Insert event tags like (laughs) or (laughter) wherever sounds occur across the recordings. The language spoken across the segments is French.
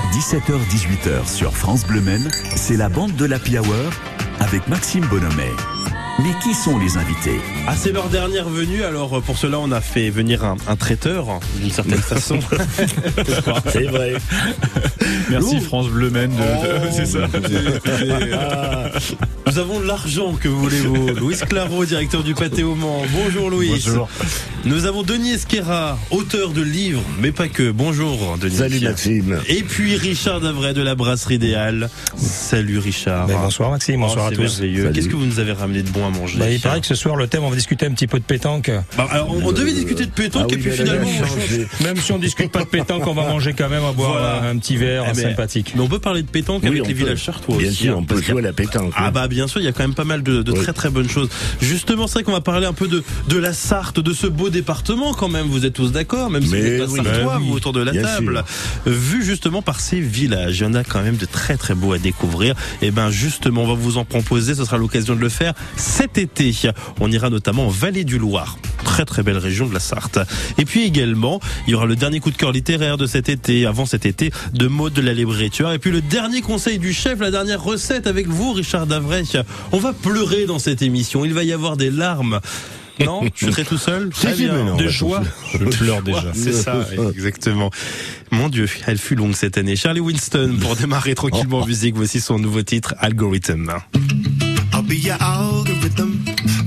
17h-18h sur France Bleu Men, c'est la bande de l'Happy Hour avec Maxime Bonhomet. Mais qui sont les invités Ah, c'est leur dernière venue, alors euh, pour cela on a fait venir un, un traiteur, d'une certaine façon. (laughs) C'est vrai. Merci Ouh. France Bleu de, de- (laughs) c'est ça. Nous avons l'argent que voulez-vous. (laughs) Louis Claro, directeur du Pâté au Mans. Bonjour Louis. Bonjour. Nous avons Denis Esquera, auteur de livres, mais pas que. Bonjour Denis. Salut Maxime. Et puis Richard Davray de la Brasserie des Halles. Salut Richard. Ben, bonsoir Maxime, Oh, bonsoir à c'est tous. Qu'est-ce que vous nous avez ramené de bon à manger Bah, il paraît que ce soir le thème on va discuter un petit peu de pétanque. Bah, alors, on, on devait discuter de pétanque Ah et oui, puis finalement on. Même si on discute pas de pétanque, on va manger quand même à boire Voilà. un petit verre Eh sympathique. Mais on peut parler de pétanque Oui, avec les peut. villages chartois Bien aussi. sûr, hein, on peut y a- jouer à la pétanque. Ah bah bien sûr, il y a quand même pas mal de, de Oui. très très bonnes choses. Justement, c'est vrai qu'on va parler un peu de, de la Sarthe, de ce beau département quand même. Vous êtes tous d'accord, même si vous n'êtes pas sartois, bah vous autour de la table. Vu justement par ces villages, il y en a quand même de très très beaux à découvrir. Et ben justement, on va vous en proposer. Ce sera l'occasion de le faire cet été. On ira notamment en Vallée du Loir. Très très belle région de la Sarthe. Et puis également, il y aura le dernier coup de cœur littéraire de cet été, avant cet été, de Maud de la Libréture. Et puis le dernier conseil du chef, la dernière recette avec vous, Richard Davray. On va pleurer dans cette émission. Il va y avoir des larmes. Non, je serai tout seul? Très bien. de joie? Je pleure déjà. C'est ça, exactement. Mon Dieu, elle fut longue cette année. Charlie Winston, pour démarrer tranquillement en (laughs) musique, voici son nouveau titre, Algorithm. Be your algorithm.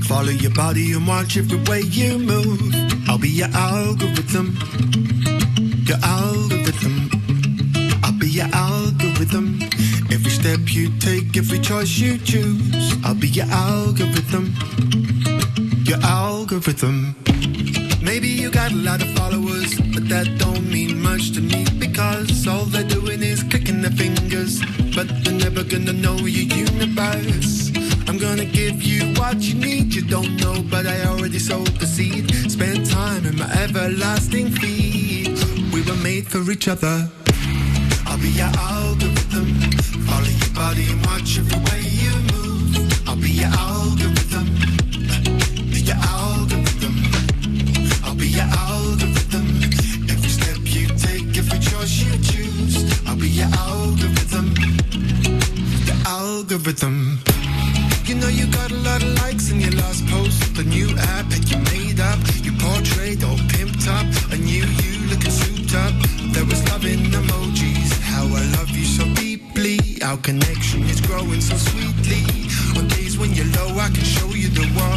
Follow your body and watch every way you move. I'll be your algorithm. Your algorithm. I'll be your algorithm. Every step you take, every choice you choose. I'll be your algorithm. Your algorithm. Maybe you got a lot of followers, but that don't mean much to me because all they're doing is clicking their fingers, but they're never gonna know your universe. Gonna give you what you need, you don't know, but I already sowed the seed. Spend time in my everlasting feed. We were made for each other. I'll be your algorithm. Follow your body and watch every way you move. I'll be your algorithm. Be your algorithm. I'll be your algorithm. Every step you take, every choice you choose. I'll be your algorithm. Your algorithm. You know you got a lot of likes in your last post. The new app that you made up. You portrayed all pimped up. A new you looking souped up. There was love in emojis. How I love you so deeply. Our connection is growing so sweetly. On days when you're low, I can show you the world.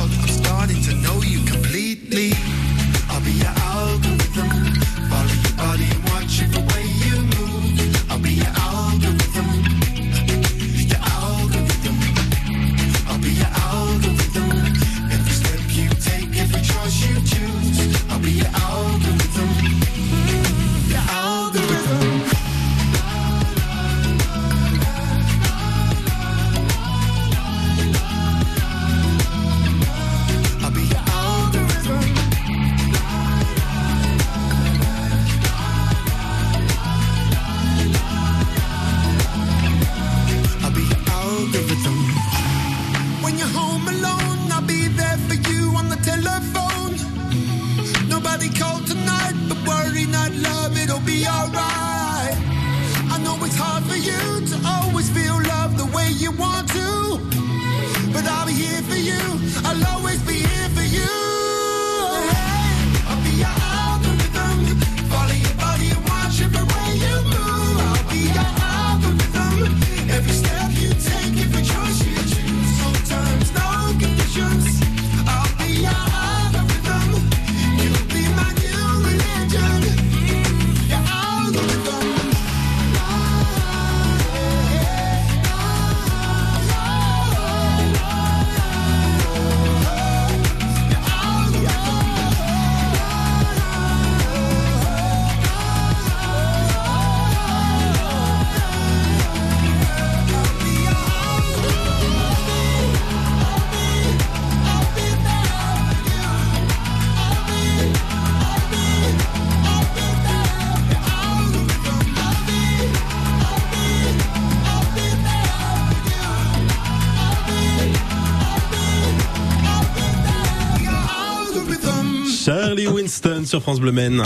Winston sur France Bleu Men.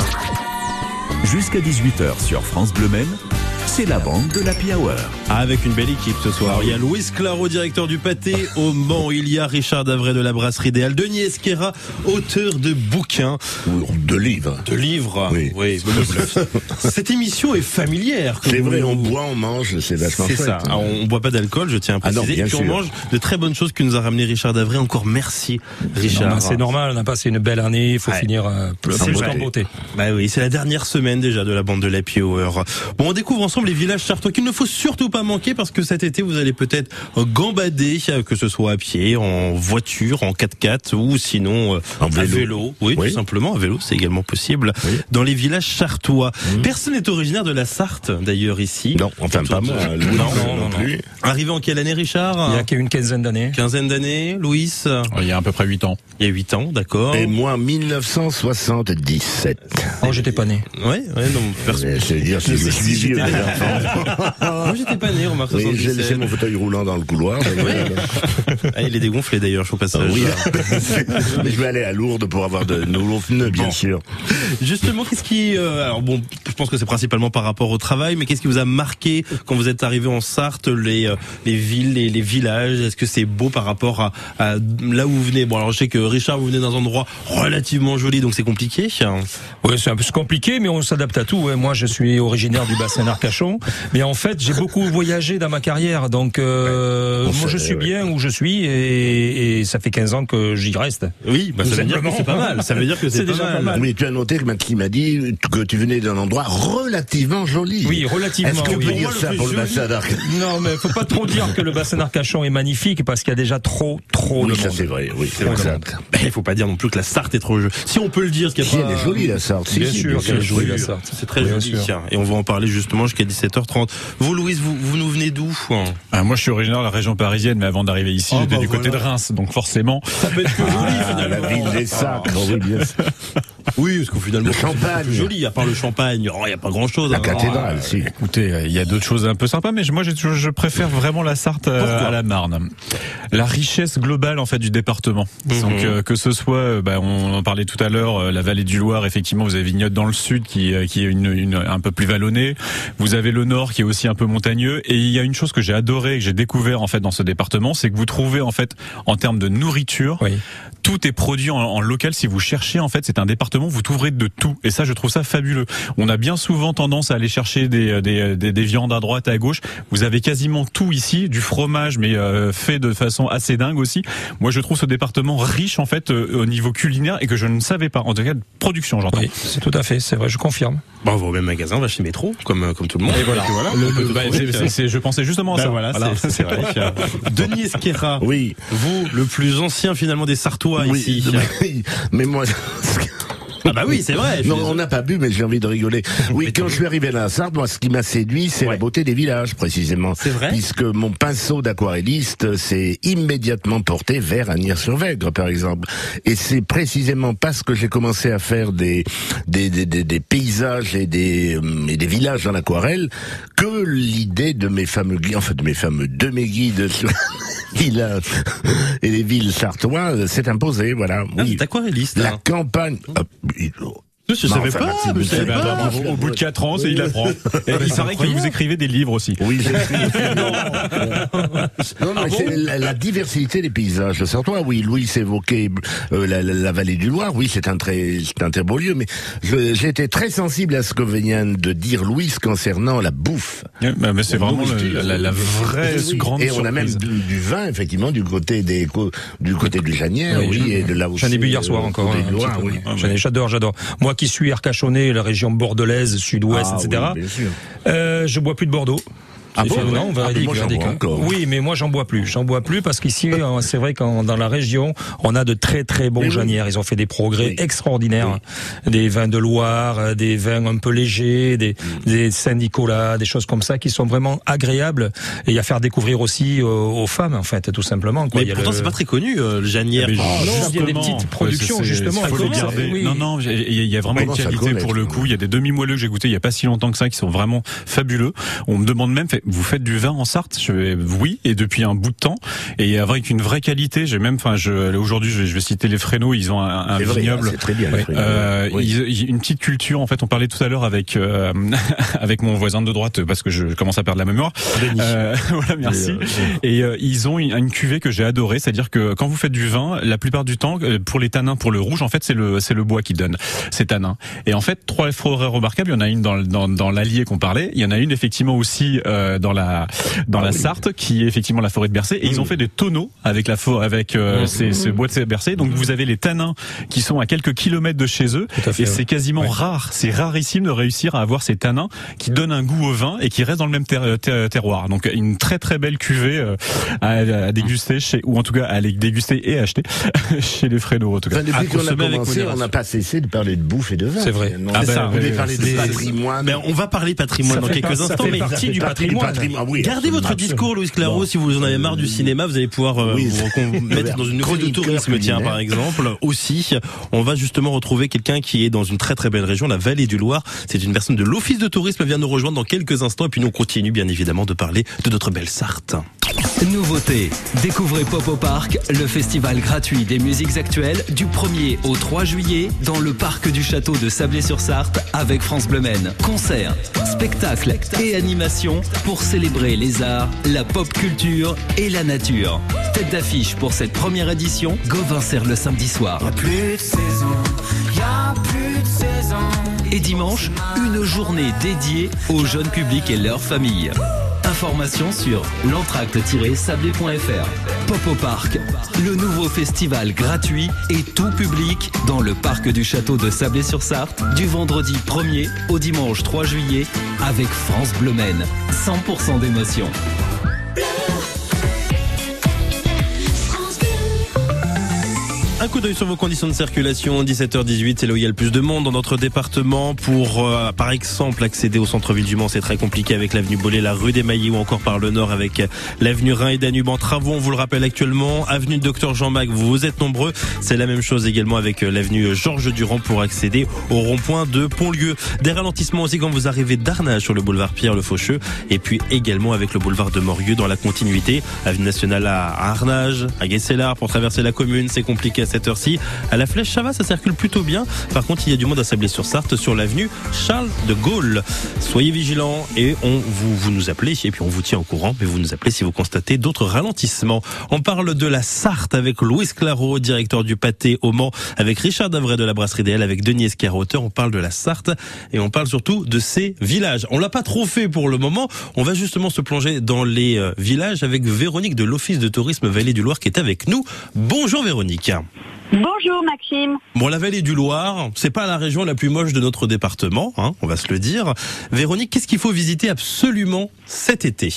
Jusqu'à 18h sur France Bleu Men, c'est la bande de l'Happy Hour. Avec une belle équipe ce soir. Il y a Louis Claro, directeur du pâté au Mans. Il y a Richard Davray de la brasserie idéale. Denis Esquera, auteur de bouquins, Ou De livres. de livres. Oui. (laughs) Cette émission est familière. C'est vous- vrai, on boit, on mange, c'est vachement C'est ça. Alors, on boit pas d'alcool, je tiens à Ah non, préciser. bien Et puis on sûr. mange de très bonnes choses que nous a ramené Richard Davray. Encore merci, Richard. C'est normal, on a passé une belle année, il faut Ouais. finir euh, plus en beauté. Bah oui, c'est la dernière semaine déjà de la bande de Hour. Bon, on découvre ensemble les villages sartois qu'il ne faut surtout pas manquer parce que cet été, vous allez peut-être euh, gambader, euh, que ce soit à pied, en voiture, en 4x4 ou sinon euh, En à vélo. vélo. Oui, Oui. tout simplement, à vélo, c'est également possible. Oui. Dans les villages sartois. Personne n'est originaire de la Sarthe, d'ailleurs, ici. Non, enfin pas moi, Louis Non, non, non, plus. Arrivé en quelle année, Richard? Il y a qu'une quinzaine d'années. Quinzaine d'années, Louis? Il y a à peu près 8 ans. Il y a 8 ans, d'accord. Et moi, 1977. Oh, j'étais pas né. Ouais, ouais, non, personne. Euh, C'est-à-dire vieux, (laughs) les enfants. Moi, j'étais pas Oui, j'ai 77. laissé mon fauteuil roulant dans le couloir. Ah, il est dégonflé d'ailleurs, je au passage. Oui. Mais (laughs) je vais aller à Lourdes pour avoir de nouveaux pneus, bien Bon. sûr. Justement, qu'est-ce qui, euh, alors bon, je pense que c'est principalement par rapport au travail, mais qu'est-ce qui vous a marqué quand vous êtes arrivé en Sarthe, les euh, les villes, les, les villages? Est-ce que c'est beau par rapport à, à là où vous venez? Bon, alors je sais que Richard, vous venez dans un endroit relativement joli, donc c'est compliqué. Oui, c'est un peu compliqué, mais on s'adapte à tout. Moi, je suis originaire du bassin d'Arcachon, mais en fait, j'ai beaucoup voyagé dans ma carrière, donc euh, moi, je suis ouais. bien où je suis, et, et ça fait 15 ans que j'y reste. Oui, bah, ça veut dire que c'est pas mal. Ça veut dire que (laughs) c'est pas, déjà mal. pas mal. Oui, tu as noté que m'a dit que tu venais d'un endroit relativement joli. Oui, relativement. Est-ce qu'on oui. peut Pour dire moi, ça pour le bassin d'Arc (laughs) Non, mais faut pas trop dire que le bassin d'Arcachon est magnifique parce qu'il y a déjà trop, trop Oui, de ça monde. c'est vrai, oui, c'est vrai. exact. Ben, Il faut pas dire non plus que la Sarthe est trop jolie. Si on peut le dire, qu'il y a Si, pas... elle est jolie la Sarthe. Si, Bien sûr, bien c'est sûr. joli la Sarthe. C'est très joli. Et on va en parler justement jusqu'à 17h30. Vous, Louise, vous, vous nous venez d'où Ah, moi, je suis originaire de la région parisienne, mais avant d'arriver ici, Oh, j'étais bah, du côté de. Reims, donc forcément. Ça peut être que joli Ah, la ville des sacres, oui, bien sûr. Oui, parce qu'au finalement, Le champagne. c'est joli, à part le champagne. Oh, il n'y a pas grand chose. La cathédrale, si. Écoutez, il y a d'autres choses un peu sympas, mais moi, je préfère vraiment la Sarthe euh, Pourquoi à la Marne. La richesse globale, en fait, du département. Mhm. Donc, euh, que ce soit, euh, bah, on en parlait tout à l'heure, euh, la vallée du Loir, effectivement, vous avez Vignotte dans le sud, qui, euh, qui est une, une- un peu plus vallonnée. Vous avez le nord, qui est aussi un peu montagneux. Et il y a une chose que j'ai adoré, que j'ai découvert, en fait, dans ce département, c'est que vous trouvez, en fait, en termes de nourriture, Oui. tout est produit en, en local. Si vous cherchez, en fait, c'est un département, vous trouverez de tout. Et ça, je trouve ça fabuleux. On a bien souvent tendance à aller chercher des, des, des, des viandes à droite, à gauche. Vous avez quasiment tout ici, du fromage, mais euh, fait de façon assez dingue aussi. Moi, je trouve ce département riche, en fait, euh, au niveau culinaire et que je ne savais pas. En tout cas, de production, j'entends. Oui, c'est tout à fait, c'est vrai, je confirme. Bon, on va au même magasin, on va chez Métro, comme, euh, comme tout le monde. Et voilà. Le- le- bah, je pensais justement à Bah ça. voilà, c'est- c'est (laughs) vrai. Denis Esquera, Oui. vous, le plus ancien finalement des Sartois Oui, ici. (laughs) oui, mais moi, (laughs) Ah bah oui, c'est vrai. non, on n'a pas bu, mais j'ai envie de rigoler. (laughs) Oui, quand je suis arrivé à la Sarthe, moi, ce qui m'a séduit, c'est Ouais. la beauté des villages, précisément. C'est vrai Puisque mon pinceau d'aquarelliste s'est immédiatement porté vers Agnières-sur-Vègre, par exemple. Et c'est précisément parce que j'ai commencé à faire des, des, des, des, des paysages et des, euh, et des villages dans l'aquarelle que l'idée de mes fameux guides, en fait, de mes fameux, de mes guides sur (laughs) les villages et les villes sartoises s'est imposée, voilà. Ah, Oui. aquarelliste. La hein. campagne. Ah, il- Je Non, savais pas, pas. Au, au bout de 4 ans, c'est il apprend. (laughs) Et il paraît que vous écrivez des livres aussi. Oui, j'ai Non, (laughs) non, mais c'est la, la diversité des paysages sartois. Oui, Louis évoquait euh, la, la- la vallée du Loir. Oui, c'est un très, c'est un très beau lieu. Mais été très sensible à ce que vient de dire Louis concernant la bouffe. Bah, mais c'est vraiment le- la, la vraie Oui, grande Et on a même du, du vin, effectivement, du côté des, du côté du Janière, Oui, et de là aussi. J'en ai bu hier soir euh, encore. hein, ai- J'adore, j'adore. Moi qui suis Arcachonnais, la région bordelaise, sud-ouest, Ah, etc. oui, bien sûr. euh, je bois plus de Bordeaux. Ah bon, fait- ouais. non, Ah, véridique, moi, bois encore. Oui, mais moi j'en bois plus. J'en bois plus parce qu'ici, (laughs) euh, c'est vrai qu'en dans la région, on a de très très bons janières. Ils ont fait des progrès Oui. extraordinaires. Des vins de Loire, euh, des vins un peu légers, des, Mm. des Saint-Nicolas, des choses comme ça qui sont vraiment agréables et à faire découvrir aussi euh, aux femmes, en fait, tout simplement. Quoi. Mais Il y a pourtant, le- c'est pas très connu, euh, le Janière. Mais non, il y a des petites productions, ouais, justement, faut les garder. Oui. Non, non, il y, a- il y a vraiment On une qualité pour le coup. Il y a des demi-moelleux que j'ai goûté il y a pas si longtemps que ça qui sont vraiment fabuleux. On me demande même, fait, vous faites du vin en Sarthe je Oui, et depuis un bout de temps, et avec une vraie qualité. J'ai même, enfin, je, aujourd'hui, je, vais- je vais citer les Fréneaux. Ils ont un, un vrai, vignoble. hein, c'est très bien. Frénots. Euh, Oui. ils- une petite culture en fait on parlait tout à l'heure avec euh, (laughs) avec mon voisin de droite parce que je commence à perdre la mémoire Euh, (laughs) voilà merci et euh, ils ont une, une cuvée que j'ai adorée c'est-à-dire que quand vous faites du vin la plupart du temps euh, pour les tanins pour le rouge en fait c'est le c'est le bois qui donne ces tanins et en fait trois forêts remarquables il y en a une dans dans, dans l'Allier qu'on parlait il y en a une effectivement aussi euh, dans la dans Ah la oui. Sarthe qui est effectivement la forêt de Bercé et ils ont fait des tonneaux avec la forêt avec euh, ces, ces bois de Bercé donc vous avez les tanins qui sont à quelques kilomètres de chez eux Tout à fait, et ouais. c'est quasiment Ouais. rare, c'est rarissime de réussir à avoir ces tanins qui donnent un goût au vin et qui restent dans le même ter- ter- terroir. Donc une très très belle cuvée euh, à, à déguster chez, ou en tout cas à aller déguster et acheter (laughs) chez les Frénots en tout cas. Enfin, depuis qu'on a commencé, on n'a pas cessé de parler de bouffe et de vin. C'est vrai. Ah Vous ben, voulez oui, parler oui, de c'est- patrimoine. Ben, on va parler patrimoine Ça dans quelques pas- ça instants, mais partie Ça du partie patrimoine. oui, Gardez votre absolument. discours, Louis Claro, si vous en avez marre du cinéma, vous allez pouvoir euh, Oui, vous (laughs) mettre dans une nouvelle de tourisme, tiens, par exemple. Aussi, on va justement retrouver quelqu'un qui est dans une très très belle région, la Vallée du Loir. C'est une personne de l'Office de tourisme, vient nous rejoindre dans quelques instants, et puis nous on continue bien évidemment de parler de notre belle Sarthe. Nouveauté. Découvrez Popo Park, le festival gratuit des musiques actuelles du 1er au 3 juillet dans le parc du château de Sablé-sur-Sarthe avec France Bleu. Concerts, spectacles et animations pour célébrer les arts, la pop culture et la nature. Tête d'affiche pour cette première édition, Gauvin Serre le samedi soir. Plus de saison, y a plus de saison. Et dimanche, une journée dédiée au jeune public et leurs familles. Informations sur l'entracte-sablé.fr. Popo Park, le nouveau festival gratuit et tout public dans le parc du château de Sablé-sur-Sarthe du vendredi 1er au dimanche 3 juillet avec France Bleu Maine. 100% d'émotion. Un coup d'œil sur vos conditions de circulation, 17h18, c'est là où il y a le plus de monde dans notre département. Pour, euh, par exemple, accéder au centre-ville du Mans, c'est très compliqué avec l'avenue Bollé, la rue des Maillets ou encore par le nord avec l'avenue Rhin et Danube en travaux, on vous le rappelle actuellement. Avenue Docteur Jean-Mac, vous êtes nombreux. C'est la même chose également avec euh, l'avenue Georges Durand pour accéder au rond-point de Pontlieu. Des ralentissements aussi quand vous arrivez d'Arnage sur le boulevard Pierre Le Faucheux et puis également avec le boulevard de Morieux dans la continuité. Avenue nationale à Arnage, à Guesselard pour traverser la commune, c'est compliqué cette heure-ci. À la Flèche, ça va, ça circule plutôt bien. Par contre, il y a du monde à Sablé-sur-Sarthe sur l'avenue Charles de Gaulle. Soyez vigilants et on vous, vous nous appelez et puis on vous tient au courant, mais vous nous appelez si vous constatez d'autres ralentissements. On parle de la Sarthe avec Louis Claro, directeur du pâté au Mans, avec Richard Davray de la brasserie DL, avec Denis Esquire, auteur. On parle de la Sarthe et on parle surtout de ses villages. On l'a pas trop fait pour le moment. On va justement se plonger dans les euh, villages avec Véronique de l'Office de tourisme Vallée du Loir qui est avec nous. Bonjour Véronique. Bonjour Maxime. Bon, la vallée du Loir, c'est pas la région la plus moche de notre département, hein, on va se le dire. Véronique, qu'est-ce qu'il faut visiter absolument cet été?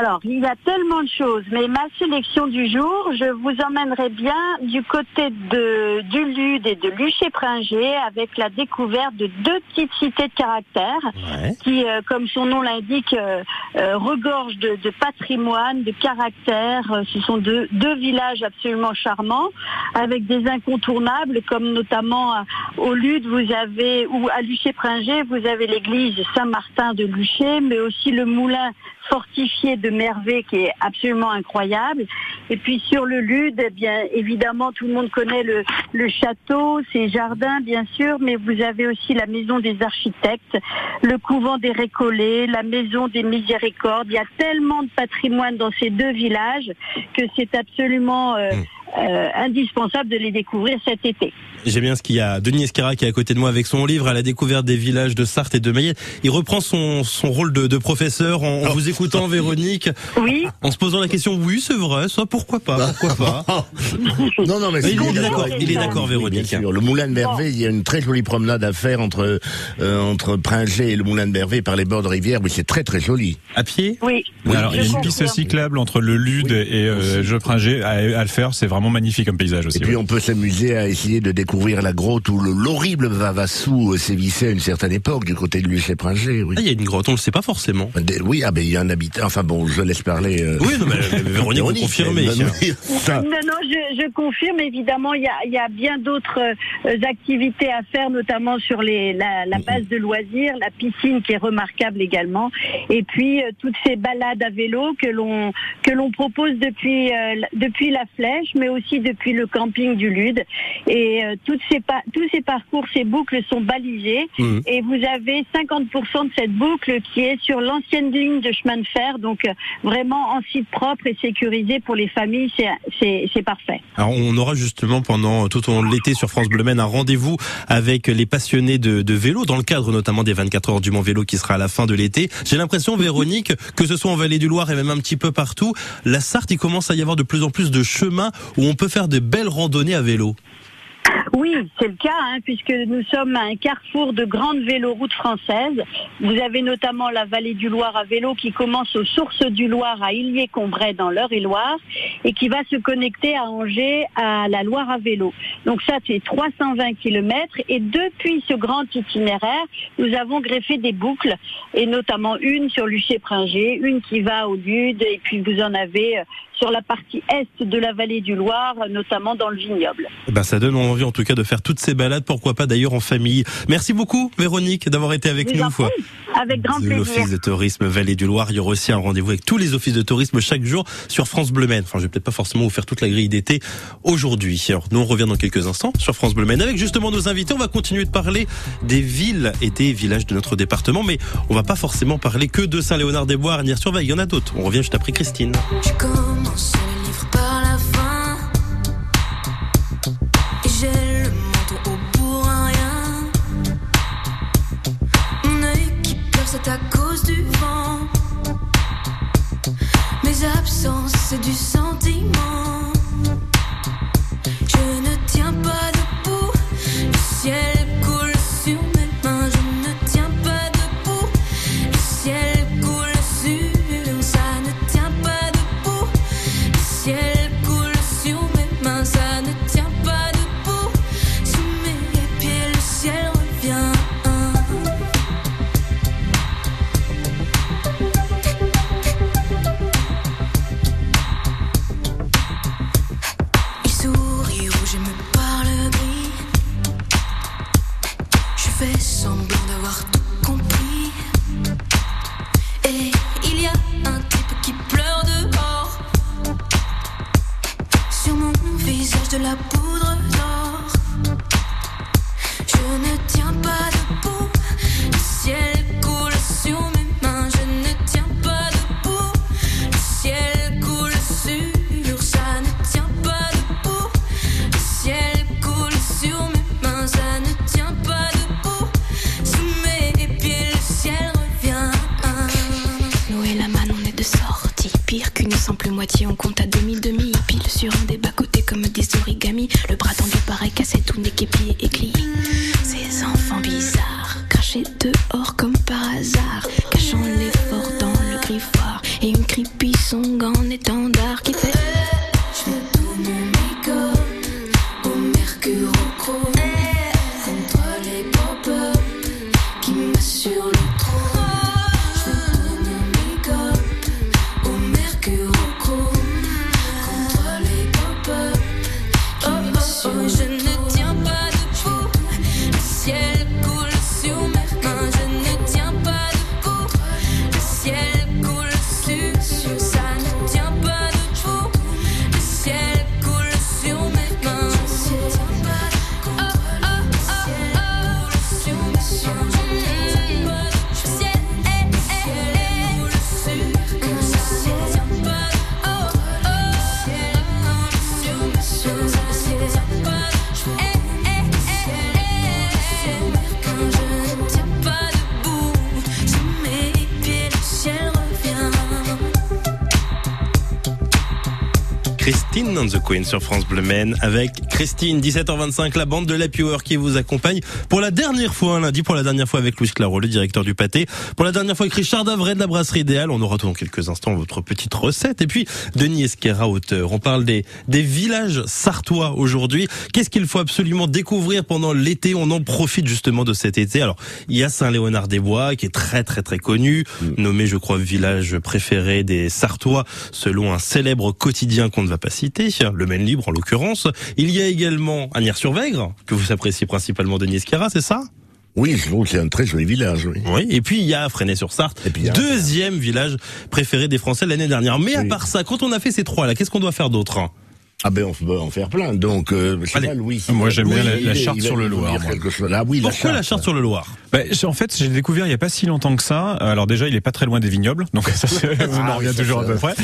Alors, il y a tellement de choses, mais ma sélection du jour, je vous emmènerai bien du côté de, du Lude et de Luché-Pringé avec la découverte de deux petites cités de caractère Ouais. qui, euh, comme son nom l'indique, euh, euh, regorgent de, de patrimoine, de caractère. Ce sont deux, deux villages absolument charmants avec des incontournables comme notamment à- au Lude, vous avez, ou à Luché-Pringé, vous avez l'église Saint-Martin de Luché, mais aussi le moulin fortifié de Mervé qui est absolument incroyable. Et puis sur le Lude, eh bien évidemment tout le monde connaît le, le château, ses jardins bien sûr, mais vous avez aussi la maison des architectes, le couvent des Récollets, la maison des Miséricordes. Il y a tellement de patrimoine dans ces deux villages que c'est absolument euh, euh, indispensable de les découvrir cet été. J'aime bien ce qu'il y a Denis Esquira qui est à côté de moi avec son livre à la découverte des villages de Sarthe et de Mayenne. Il reprend son, son rôle de, de professeur en, en vous écoutant, Véronique, Oui, en se posant la question, oui, c'est vrai, ça, pourquoi pas, pourquoi pas. (laughs) non, non, mais Mais il est c'est- d'accord, il est d'accord, Oui, Véronique. bien sûr. Le Moulin de Mervé, il y a une très jolie promenade à faire entre euh, entre Pringé et le Moulin de Mervé par les bords de rivière. Oui, c'est très très joli. À pied? Oui. Alors, il y a je une piste cyclable entre le Lude Oui, et euh. Jeu Pringé à, à le faire. C'est vraiment magnifique comme paysage aussi. Et puis ouais. on peut s'amuser à essayer de découvrir découvrir la grotte où le- l'horrible Vavassou sévissait à une certaine époque du côté de Luché-Pringé. Oui. Ah, il y a une grotte, on le sait pas forcément. Des- Oui, ah ben il y a un habitant. Enfin bon, je laisse parler. euh, Oui, non, mais, mais Véronique, vous confirmez. ça. (laughs) Non, non, je, je confirme. Évidemment, il y a, il y a bien d'autres euh, activités à faire, notamment sur les, la, la base de loisirs, la piscine qui est remarquable également, et puis euh, toutes ces balades à vélo que l'on que l'on propose depuis euh, la- depuis la Flèche, mais aussi depuis le camping du Lude. Et euh, toutes ces tous ces parcours, ces boucles sont balisées, Mhm. et vous avez 50% de cette boucle qui est sur l'ancienne ligne de chemin de fer, donc euh, vraiment en site propre et sécurisé pour les familles, c'est c'est c'est parfait. Alors on aura justement pendant tout au long de l'été sur France Bleu Maine un rendez-vous avec les passionnés de, de vélo dans le cadre notamment des 24 heures du Mont Vélo qui sera à la fin de l'été. J'ai l'impression Véronique que ce soit en Vallée du Loir et même un petit peu partout, la Sarthe il commence à y avoir de plus en plus de chemins où on peut faire de belles randonnées à vélo. Oui, c'est le cas, hein, puisque nous sommes à un carrefour de grandes véloroutes françaises. Vous avez notamment la vallée du Loir à vélo qui commence aux sources du Loir à Illier-Combray dans l'Eure-et-Loire et qui va se connecter à Angers à la Loire à vélo. Donc ça, c'est 320 kilomètres et depuis ce grand itinéraire, nous avons greffé des boucles et notamment une sur Luché-Pringé, une qui va au Lude et puis vous en avez euh, sur la partie est de la vallée du Loir, notamment dans le vignoble. Eh Ben ça donne cas de faire toutes ces balades, pourquoi pas d'ailleurs en famille. Merci beaucoup Véronique d'avoir été avec nous. Avec grand de plaisir. l'Office de tourisme Vallée du Loir. Il y aura aussi un rendez-vous avec tous les offices de tourisme chaque jour sur France Bleu Maine. Enfin, je vais peut-être pas forcément vous faire toute la grille d'été aujourd'hui. Alors, nous, on revient dans quelques instants sur France Bleu Maine avec justement nos invités. On va continuer de parler des villes et des villages de notre département, mais on va pas forcément parler que de Saint-Léonard-des-Bois, Arnières-sur-Veille. Il y en a d'autres. On revient juste après Christine. Je commence le livre par la fin. Absences, du sentiment. The Queen sur France Bleu Men avec Christine, 17h25, la bande de la Hour qui vous accompagne pour la dernière fois, un lundi, pour la dernière fois avec Louis Claro, le directeur du pâté, pour la dernière fois avec Richard Davray de la brasserie idéale. On aura dans quelques instants votre petite recette. Et puis, Denis Esquera, auteur. On parle des, des villages sartois aujourd'hui. Qu'est-ce qu'il faut absolument découvrir pendant l'été? On en profite justement de cet été. Alors, il y a Saint-Léonard-des-Bois qui est très très très connu, nommé, je crois, village préféré des Sartois selon un célèbre quotidien qu'on ne va pas citer, le Maine Libre en l'occurrence. Il y a également Agnières-sur-Vègre, que vous appréciez principalement Denis Esquera, c'est ça? Oui, je trouve que c'est un très joli village, oui. Oui, et puis il y a Fresnay-sur-Sarthe, deuxième village préféré des Français l'année dernière. Mais à part ça, quand on a fait ces trois là, qu'est-ce qu'on doit faire d'autre? Ah ben on peut en faire plein. Donc, euh, Allez. pas, Louis. Moi, j'aime bien la- charte sur le Loir. Ah oui, Pourquoi la charte sur le Loir j'ai- en fait, j'ai découvert il y a pas si longtemps que ça. Alors déjà, il est pas très loin des vignobles, donc ça, c'est- (laughs) on Ah en revient toujours à peu près.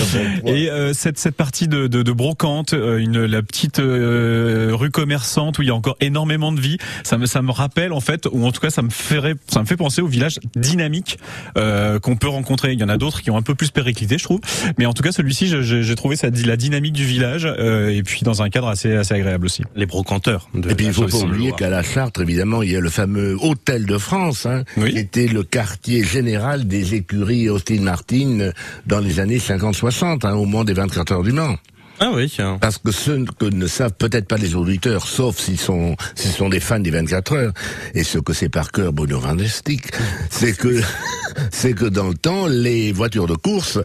Et euh, cette cette partie de, de, de brocante, euh, une la petite euh, rue commerçante où il y a encore énormément de vie, ça me ça me rappelle en fait, ou en tout cas ça me ferait ça me fait penser au village dynamique euh, qu'on peut rencontrer. Il y en a d'autres qui ont un peu plus périclité, je trouve, mais en tout cas celui-ci, j'ai trouvé ça la dynamique du village euh, et puis dans un cadre assez assez agréable aussi. Les brocanteurs. de Et puis il la faut charte pas oublier qu'à la Chartre, évidemment, il y a le fameux Hôtel de France, hein, Oui. qui était le quartier général des écuries Austin Martin dans les années 50-60, hein, au moment des 24 heures du Mans. Ah oui, tiens. Parce que ceux que ne savent peut-être pas les auditeurs, sauf s'ils sont, s'ils sont des fans des 24 heures, et ce que c'est par cœur Bruno Van c'est que, (laughs) c'est que dans le temps, les voitures de course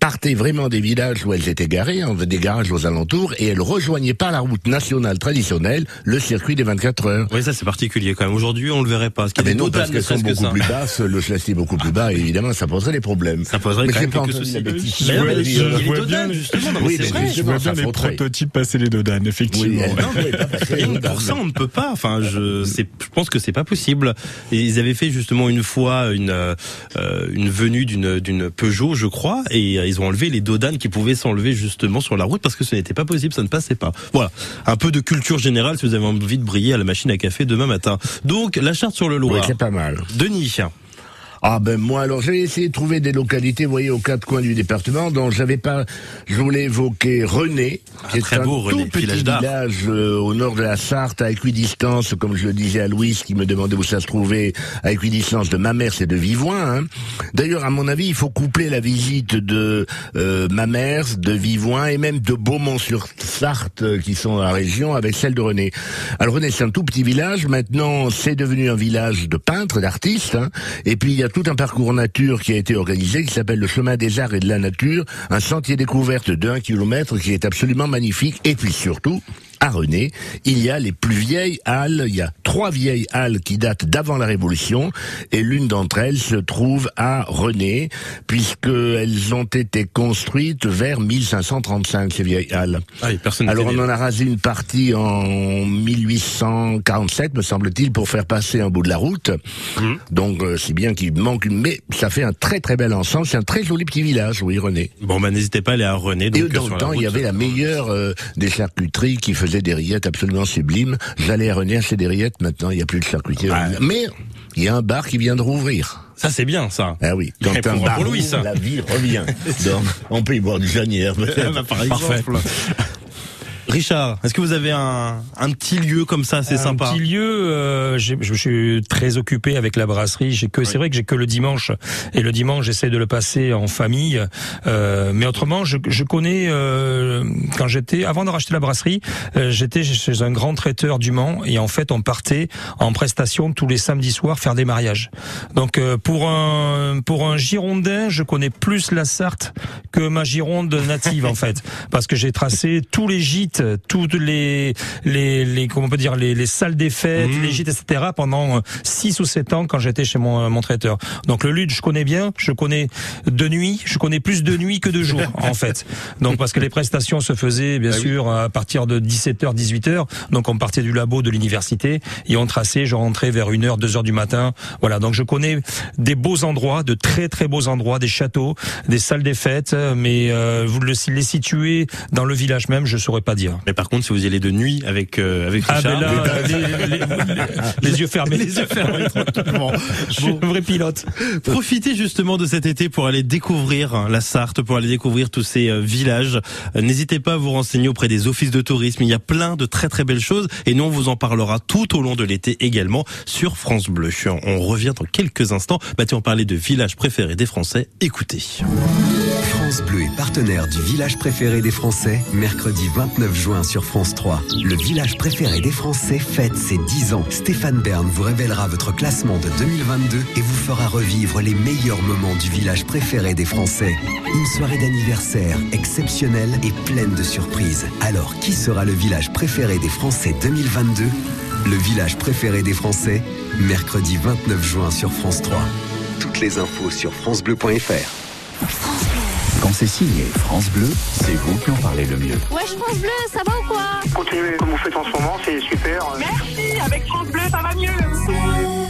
partaient vraiment des villages où elles étaient garées, en des garages aux alentours, et elles rejoignaient pas la route nationale traditionnelle, le circuit des 24 heures. Oui, ça c'est particulier quand même. Aujourd'hui, on le verrait pas. Ah mais non, parce qu'elles sont que beaucoup ça. plus basses, le châssis est beaucoup plus bas, et évidemment, ça poserait des problèmes. Ça poserait Mais quand même quelques soucis. Je je vois bien. justement. Non, Oui, mais ça bien les prototypes passer les dodanes, Oui, effectivement. non, pas pour ça, on ne peut pas. Enfin, je, c'est, je pense que c'est pas possible. Et ils avaient fait justement une fois une euh, une venue d'une d'une Peugeot, je crois, et euh, ils ont enlevé les dodanes qui pouvaient s'enlever justement sur la route parce que ce n'était pas possible, ça ne passait pas. Voilà, un peu de culture générale si vous avez envie de briller à la machine à café demain matin. Donc la charte sur le Oui, Loir. c'est pas mal. Denis. Ah ben moi alors j'ai essayé de trouver des localités, vous voyez, aux quatre coins du département, dont j'avais pas, je voulais évoquer René, qui est très un beau, René, tout petit village village euh, au nord de la Sarthe, à équidistance, comme je le disais à Louise, qui me demandait où ça se trouvait, à équidistance de Mamers et de Vivoin. hein. D'ailleurs, à mon avis, il faut coupler la visite de euh, Mamers, de Vivoin et même de Beaumont-sur-Sarthe, euh, qui sont la région, avec celle de René. Alors René, c'est un tout petit village. Maintenant, c'est devenu un village de peintres, d'artistes. hein. Et puis il y a tout un parcours nature qui a été organisé, qui s'appelle le chemin des arts et de la nature, un sentier découverte de 1 kilomètre qui est absolument magnifique. Et puis surtout, à René, il y a les plus vieilles halles. Il y a trois vieilles halles qui datent d'avant la Révolution, et l'une d'entre elles se trouve à René, puisqu'elles ont été construites vers 1535, ces vieilles halles. Ah, personne Alors on en a rasé une partie en 1847, me semble-t-il, pour faire passer un bout de la route. Mhm. Donc euh, si bien qu'il manque une... Mais ça fait un très très bel ensemble, c'est un très joli petit village, oui René. Bon, bah n'hésitez pas à aller à René. Donc, Et dans le temps, il y avait la meilleure euh, des charcuteries qui faisait des rillettes absolument sublimes. J'allais à René acheter des rillettes, maintenant il n'y a plus de charcuterie. Ah. Mais il y a un bar qui vient de rouvrir. Ça c'est bien ça. Ah oui, quand un pour bar Louis, ça. la vie revient. (laughs) Donc, on peut y boire du janière. Ah bah, par exemple. Richard, est-ce que vous avez un, un petit lieu comme ça, c'est un sympa petit lieu, euh, je suis très occupé avec la brasserie. J'ai que, c'est vrai que j'ai que le dimanche et le dimanche j'essaie de le passer en famille. Euh, mais autrement, je, je connais euh, quand j'étais avant de racheter la brasserie, euh, j'étais chez un grand traiteur du Mans et en fait on partait en prestation tous les samedis soirs faire des mariages. Donc euh, pour un pour un Girondin, je connais plus la Sarthe que ma Gironde native en (laughs) fait, parce que j'ai tracé tous les gîtes, toutes les les les comment on peut dire les, les salles des fêtes, Mmh. les gîtes etc. pendant 6 ou 7 ans quand j'étais chez mon mon traiteur. Donc le lutte je connais bien, je connais de nuit, je connais plus de nuit que de jour (laughs) en fait. Donc parce que les prestations se faisaient bien Ah oui. sûr à partir de 17h 18h. Donc on partait du labo de l'université et on traçait, je rentrais vers 1h 2h du matin. Voilà, donc je connais des beaux endroits, de très très beaux endroits, des châteaux, des salles des fêtes, mais euh, vous le, les situer dans le village même, je saurais pas dire. Dire. Mais par contre, si vous y allez de nuit avec euh, avec Ah, Richard, là, les, les- les- (laughs) les yeux fermés. les yeux fermés (laughs) tranquillement. Je suis un vrai pilote. Profitez justement de cet été pour aller découvrir la Sarthe, pour aller découvrir tous ces euh, villages. Euh, N'hésitez pas à vous renseigner auprès des offices de tourisme. Il y a plein de très très belles choses et nous on vous en parlera tout au long de l'été également sur France Bleu. On revient dans quelques instants. Bah tiens, on parlait de villages préférés des Français. Écoutez. France Bleu est partenaire du village préféré des Français, mercredi 29 sur France 3. Le village préféré des Français fête ses 10 ans. Stéphane Bern vous révélera votre classement de 2022 et vous fera revivre les meilleurs moments du village préféré des Français. Une soirée d'anniversaire exceptionnelle et pleine de surprises. Alors, qui sera le village préféré des Français 2022 Le village préféré des Français, mercredi 29 juin sur France 3. Toutes les infos sur francebleu.fr. Quand c'est signé France Bleu, c'est vous qui en parlez le mieux. Wesh France Bleu, ça va ou quoi? Continuez comme vous faites en ce moment, c'est super. Merci, avec France Bleu, ça va mieux.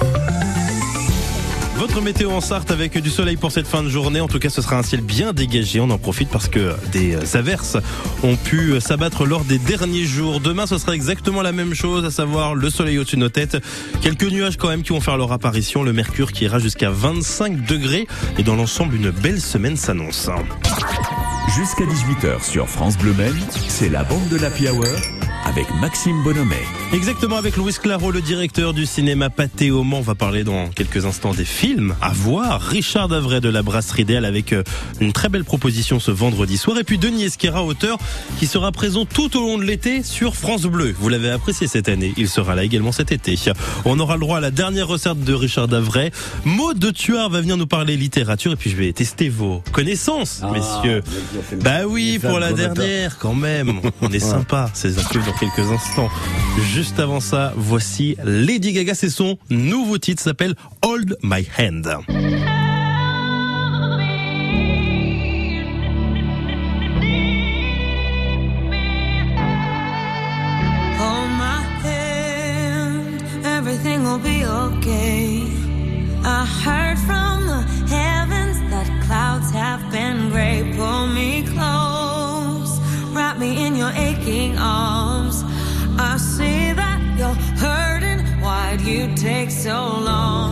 Votre météo en Sarthe avec du soleil pour cette fin de journée. En tout cas, ce sera un ciel bien dégagé. On en profite parce que des averses ont pu s'abattre lors des derniers jours. Demain, ce sera exactement la même chose, à savoir le soleil au-dessus de nos têtes. Quelques nuages quand même qui vont faire leur apparition. Le mercure qui ira jusqu'à 25 degrés. Et dans l'ensemble, une belle semaine s'annonce. Jusqu'à 18h sur France Bleu c'est la bande de la Hour avec Maxime Bonhomet. Exactement avec Louis Claro, le directeur du cinéma Pâté au Mans. On va parler dans quelques instants des films à voir. Richard Davray de la Brasserie d'Elle avec euh, une très belle proposition ce vendredi soir. Et puis Denis Esquera, auteur, qui sera présent tout au long de l'été sur France Bleu. Vous l'avez apprécié cette année. Il sera là également cet été. On aura le droit à la dernière recette de Richard Davray. Maud de Tuard va venir nous parler littérature. Et puis je vais tester vos connaissances, messieurs. Bah oui, pour la dernière, quand même. On est sympa. C'est inclus dans quelques instants. Juste avant ça, voici Lady Gaga. C'est son nouveau titre, s'appelle Hold My Hand. Everything will be okay. I heard from the heavens that clouds have been gray. Pull me close, me in your aching arms. I see that you're hurting. Why'd you take so long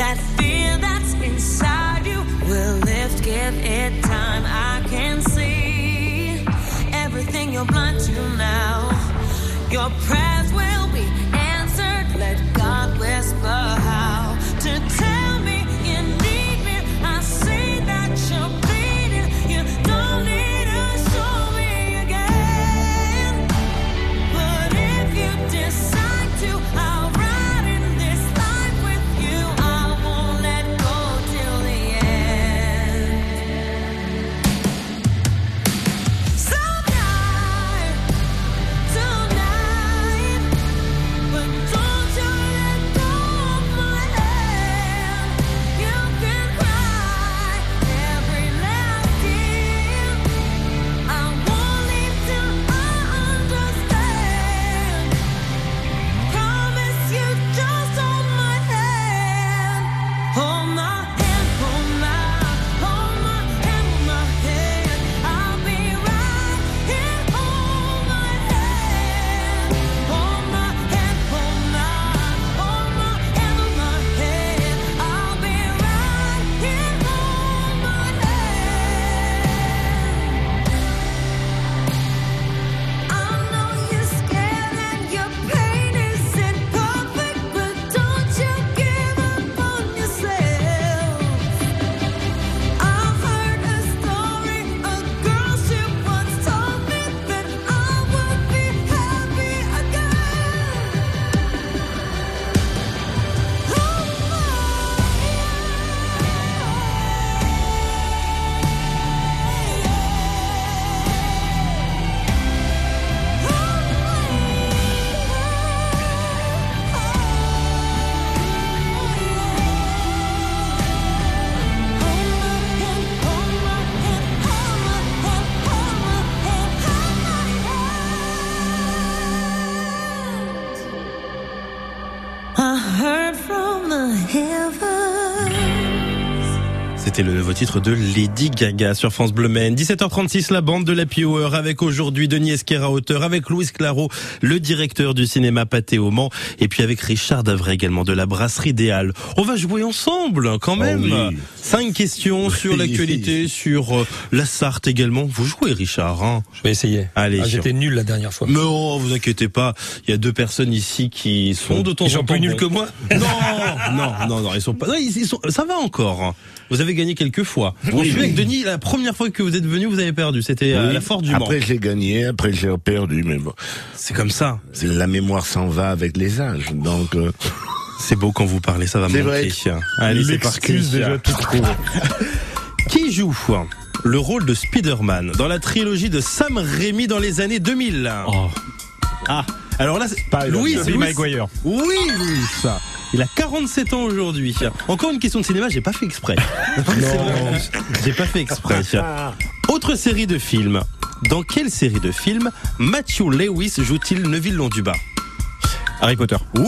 That fear that's inside you will lift, give it time. I can see everything you're blind to now. Your prayers C'était le nouveau titre de Lady Gaga sur France Bleu Maine. 17h36, la bande de la Hour avec aujourd'hui Denis Esquera, auteur, avec Louis Claro, le directeur du cinéma Pâté au Mans, et puis avec Richard Davray également de la brasserie Déal. On va jouer ensemble quand même. Oh oui. Cinq questions sur Oui. l'actualité, (laughs) sur euh, la Sarthe également. Vous jouez Richard, hein Je vais essayer. Allez. Ah, J'étais nul la dernière fois. Non, vous inquiétez pas. Il y a deux personnes ici qui sont de temps Ils en sont temps plus nuls que moi Non, non, non, non, ils sont pas. non, ils, ils sont. Ça va encore. Vous avez gagné quelques fois. Oui, je suis oui. avec Denis. La première fois que vous êtes venu, vous avez perdu. C'était à Oui. la Force du Mans. Après j'ai gagné, après j'ai perdu, mais bon, C'est comme ça. la mémoire s'en va avec les âges. Donc euh, (laughs) C'est beau quand vous parlez. Ça va C'est manquer. Allez, c'est parti. Déjà tout. (laughs) Qui joue le rôle de Spider-Man dans la trilogie de Sam Raimi dans les années 2000 Oh. Ah, alors là, c'est Louis, Louis- Maguire. Oui, Louis. Il a 47 ans aujourd'hui. Encore une question de cinéma, j'ai pas fait exprès. (laughs) j'ai pas fait exprès. (laughs) Autre série de films. Dans quelle série de films Matthew Lewis joue-t-il Neville Londubat Harry Potter. Oui,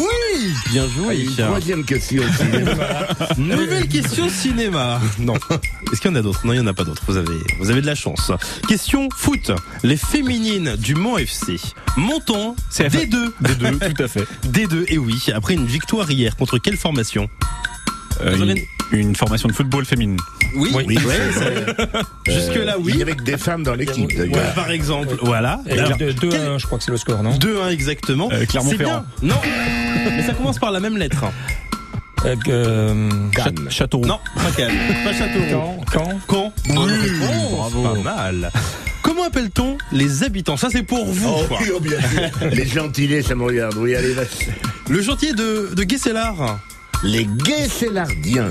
bien joué. troisième question. cinéma. (laughs) Nouvelle question cinéma. (laughs) Non. Est-ce qu'il y en a d'autres? Non, il n'y en a pas d'autres. Vous avez, vous avez de la chance. Question foot. Les féminines du Mans FC. Montons CFA. D2. D2, tout à fait. D2, et oui. Après une victoire hier contre quelle formation? Euh, une, une formation de football féminine. Oui, Oui, Jusque-là, oui. que des femmes dans l'équipe Ouais, d'ailleurs. par exemple. Voilà. Et Alors, de- 2 quel- 1, je crois que c'est le score, non 2-1 exactement. Euh, C'est Clermont-Ferrand. bien. Non. Mais ça commence par la même lettre. Euh, euh, Cannes. Châteauroux. Non, pas Cannes. Pas Châteauroux. Quand Quand Quand Bonne réponse, Pas mal. Comment appelle-t-on les habitants? Ça c'est pour vous. Oh, quoi. oui, oh, bien sûr. (laughs) Les gentilés, ça me regarde. Oui, allez, vas Le chantier de, de Guesselard. Les Guesselardiens.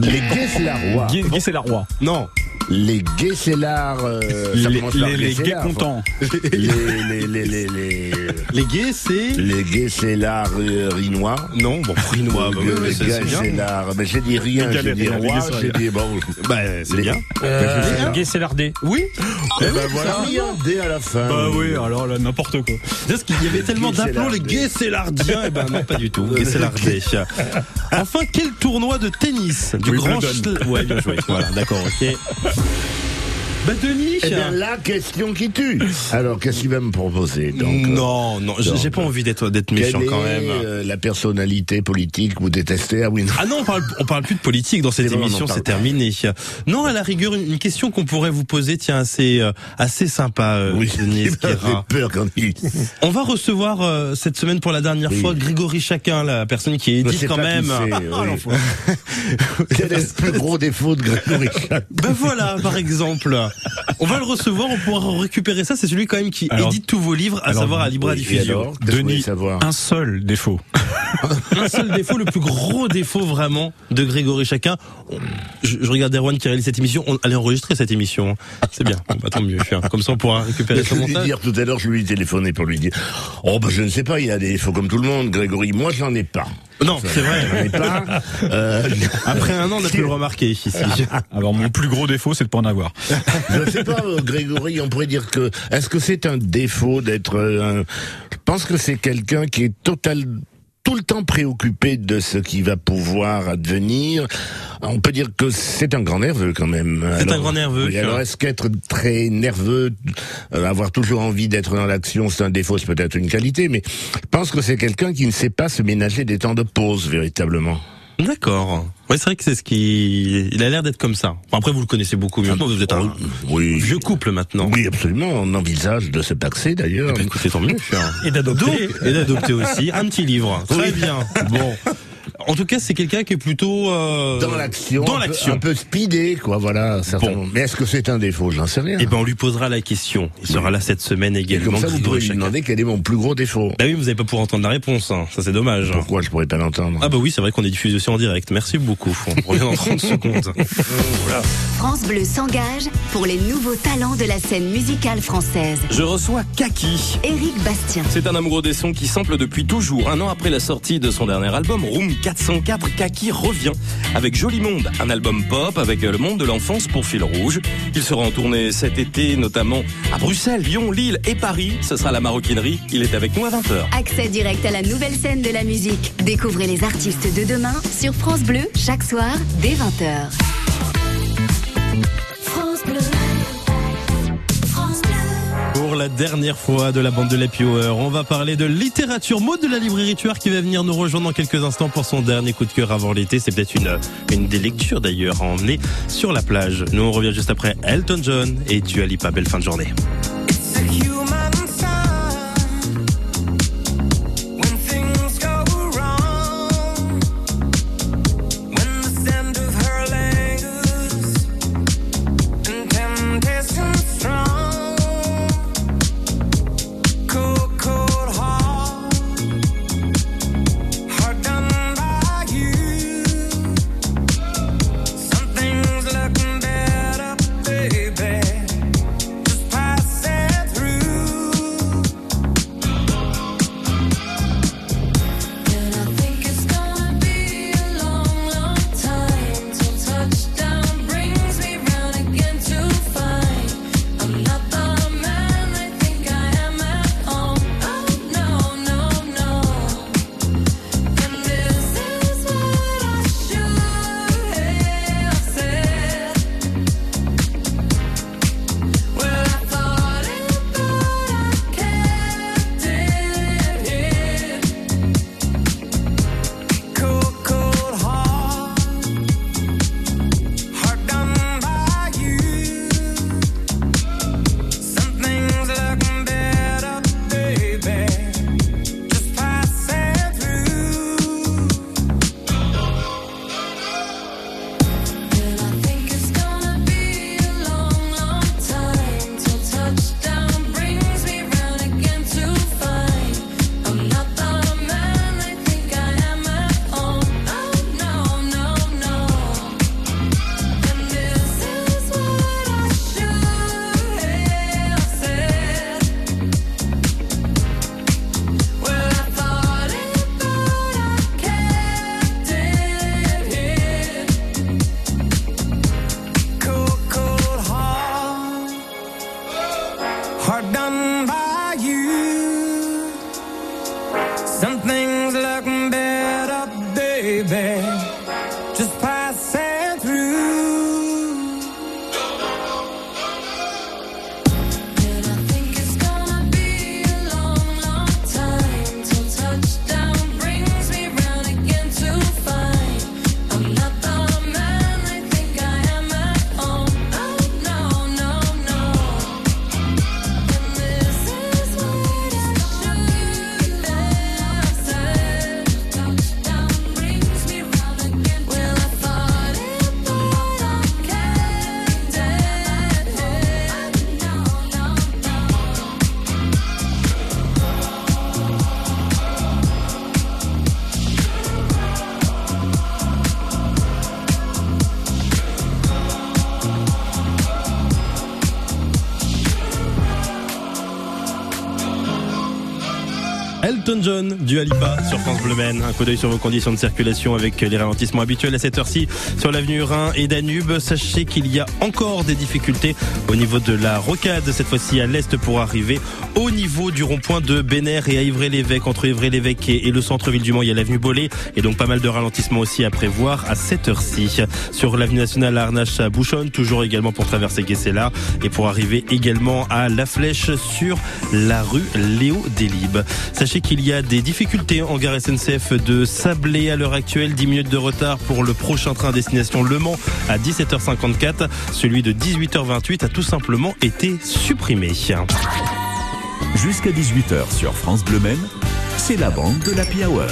Les Guesselarois. Guy, Guy c'est la roi. Non. Les euh, ça Les, commence par les, les gays contents. Les, les, les, les, les, Les gays c'est les Guesselars euh, rinois. non bon rinois. Bah, les c'est c'est bien. Guesselars. Mais j'ai dit rien, Les j'ai dit les roi, j'ai dit bon. Bah c'est Les- bien. (laughs) euh, Gay Célardé. Oui. Eh ben voilà, D à la fin. Bah oui, alors là, n'importe quoi. Parce qu'il y avait tellement d'aplomb les Guesselardais. Guesselardiens. Eh ben non pas du tout. (laughs) Guesselardais. (laughs) Enfin quel tournoi de tennis? Du grand. Chl- Ouais bien joué. Voilà d'accord ok. free. Bah Denis. Eh bien, la question qui tue. Alors, qu'est-ce qu'il va me proposer donc, euh, non non j'ai pas envie d'être d'être méchant Quelle quand est, même. euh, la personnalité politique que vous détestez Ah oui, non. Ah non, on parle, on parle plus de politique dans cette C'est vrai, on en émission, parle c'est pas. terminé. Non, à la rigueur, une, une question qu'on pourrait vous poser, tiens, assez, euh, assez sympa, euh, Oui, Denis (laughs) il m'avait peur quand il... On va recevoir euh, cette semaine pour la dernière Oui. fois Grégory Chacun, la personne qui est Je édite sais quand pas même. qui c'est, (laughs) Ah, oui. Quel est le plus gros défaut de Grégory (laughs) Chacun Ben voilà, par exemple. On va le recevoir, on pourra récupérer ça. C'est celui quand même qui Alors- édite tous vos livres, à alors, savoir à Libra Oui, Diffusion. Denis, savoir un seul défaut. (laughs) Un seul défaut, le plus gros défaut vraiment de Grégory Chacun. Je, je regarde Erwan qui réalise cette émission. On allait enregistrer cette émission. C'est bien. Bon, bah, tant mieux. Comme ça, on pourra récupérer son lui montage. dire tout à l'heure, je lui ai téléphoné pour lui dire Oh, ben je ne sais pas, il y a des défauts comme tout le monde, Grégory. Moi, j'en ai pas. Non, c'est vrai. Pas. (laughs) Euh, Après un an, on a pu le remarquer ici. (laughs) Alors, mon plus gros défaut, c'est de pas en avoir. (laughs) je ne sais pas, euh, Grégory, on pourrait dire que. Est-ce que c'est un défaut d'être. euh, un- Je pense que c'est quelqu'un qui est total tout le temps préoccupé de ce qui va pouvoir advenir. On peut dire que c'est un grand nerveux quand même. C'est un grand nerveux, oui, alors est-ce qu'être très nerveux, euh, avoir toujours envie d'être dans l'action, c'est un défaut, c'est peut-être une qualité, mais je pense que c'est quelqu'un qui ne sait pas se ménager des temps de pause véritablement. D'accord. Ouais, c'est vrai que c'est ce qui. Il a l'air d'être comme ça. Enfin, après, vous le connaissez beaucoup mieux. Vous êtes un Oui. vieux couple maintenant. Oui, absolument. On envisage de se paxer d'ailleurs. Bah, écoutez, tant mieux. Et d'adopter. Et d'adopter aussi un petit livre. Très bien. Bon. (laughs) En tout cas, c'est quelqu'un qui est plutôt euh, Dans l'action, Dans un peu- l'action. un peu speedé, quoi. Voilà, certainement. Mais est-ce que c'est un défaut? J'en sais rien. Eh ben, on lui posera la question. Il sera là cette semaine Et également. comme ça, vous pourrez lui demander quel est mon plus gros défaut. Bah oui, vous n'allez pas pouvoir entendre la réponse. hein. Ça, c'est dommage. Pourquoi je pourrais pas l'entendre? Ah bah oui, c'est vrai qu'on est diffusé aussi en direct. Merci beaucoup. On revient dans 30 secondes. (laughs) France Bleu s'engage pour les nouveaux talents de la scène musicale française. Je reçois Kaki. Éric Bastien, C'est un amoureux des sons qui sample depuis toujours. Un an après la sortie de son dernier album, Room 4 404, Kaki revient avec Joli Monde, un album pop avec le monde de l'enfance pour fil rouge. Il sera en tournée cet été, notamment à Bruxelles, Lyon, Lille et Paris. Ce sera la maroquinerie. Il est avec nous à 20h. Accès direct à la nouvelle scène de la musique. Découvrez les artistes de demain sur France Bleu chaque soir dès 20h. France Bleu. La dernière fois de la bande de l'Happy on va parler de littérature. Mode de la librairie Tueur qui va venir nous rejoindre dans quelques instants pour son dernier coup de cœur avant l'été. C'est peut-être une, une des lectures d'ailleurs à emmener sur la plage. Nous on revient juste après Elton John et Dua Lipa. Belle fin de journée. John, du Alipa sur France Bleu. Un coup d'œil sur vos conditions de circulation avec les ralentissements habituels à cette heure-ci sur l'avenue Rhin et Danube. Sachez qu'il y a encore des difficultés au niveau de la rocade, cette fois-ci à l'est pour arriver au niveau du rond-point de Bénère et à Ivray-l'Évêque. Entre Ivray-l'Évêque et, le centre-ville du Mans, il y a l'avenue Bollé et donc pas mal de ralentissements aussi à prévoir à cette heure-ci. Sur l'avenue nationale à Arnache à Bouchonne, toujours également pour traverser Guessela et pour arriver également à La Flèche sur la rue Léo Delibes. Sachez qu'il y a des difficultés en gare SNCF de Sablé à l'heure actuelle. 10 minutes de retard pour le prochain train destination Le Mans à 17h54. Celui de 18h28 a tout simplement été supprimé. Jusqu'à 18h sur France Bleu Maine, c'est la bande de l'Happy Hour.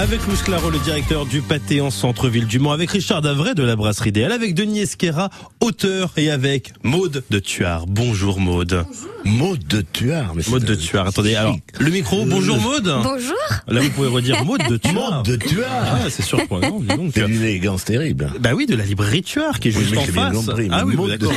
Avec Louis Claro, le directeur du pâté en centre-ville du Mans, avec Richard Davray de la brasserie idéale, avec Denis Esquera, auteur, et avec Maude de Tuard. Bonjour Maude. Maude de Tuard. mais Maude de Tuard. Attendez, alors, le micro, bonjour Maude. Bonjour. Là, vous pouvez redire Maude de Tuard. Maude de Tuard. Ah, c'est surprenant, dis donc. C'est une élégance terrible. Bah oui, de la librairie Tuard, qui est Oui, juste mais en face. mais ah oui, Maude d'accord.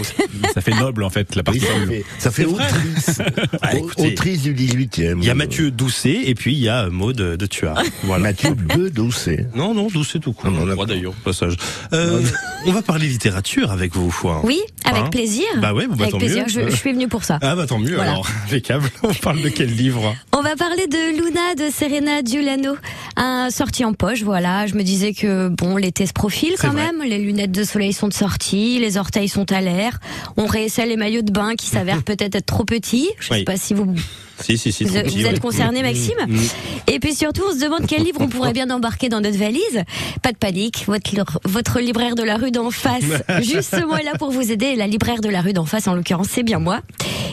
Ça fait noble en fait la Oui, partie ça noble. fait, ça fait autrice. (laughs) Ah, autrice du 18e. Il y a Mathieu Doucet et puis il y a Maude de Tuard. Voilà. Mathieu Peu (laughs) doucet. Non, non, doucet tout court. On a d'ailleurs, au passage. Euh, on va parler littérature avec vous, quoi. Oui, avec Hein plaisir. Bah ouais, bah avec tant plaisir. mieux. Je, je suis venue pour ça. Ah bah tant mieux Voilà. alors. (laughs) Impeccable. On parle de quel livre? On va parler de Luna de Serena Giuliano, un sorti en poche. Voilà, je me disais que bon, l'été se profile quand vrai. même. Les lunettes de soleil sont de sortie, les orteils sont à l'air. On réessaie les maillots de bain qui s'avèrent (laughs) peut-être être trop petits. Je Oui. sais pas si vous Si, si, si. Vous, petit, vous êtes concerné, Mm, Maxime mm, mm. Et puis surtout, on se demande quel livre on pourrait bien embarquer dans notre valise. Pas de panique, votre, votre libraire de la rue d'en face, (laughs) justement, est là pour vous aider. La libraire de la rue d'en face, en l'occurrence, c'est bien moi.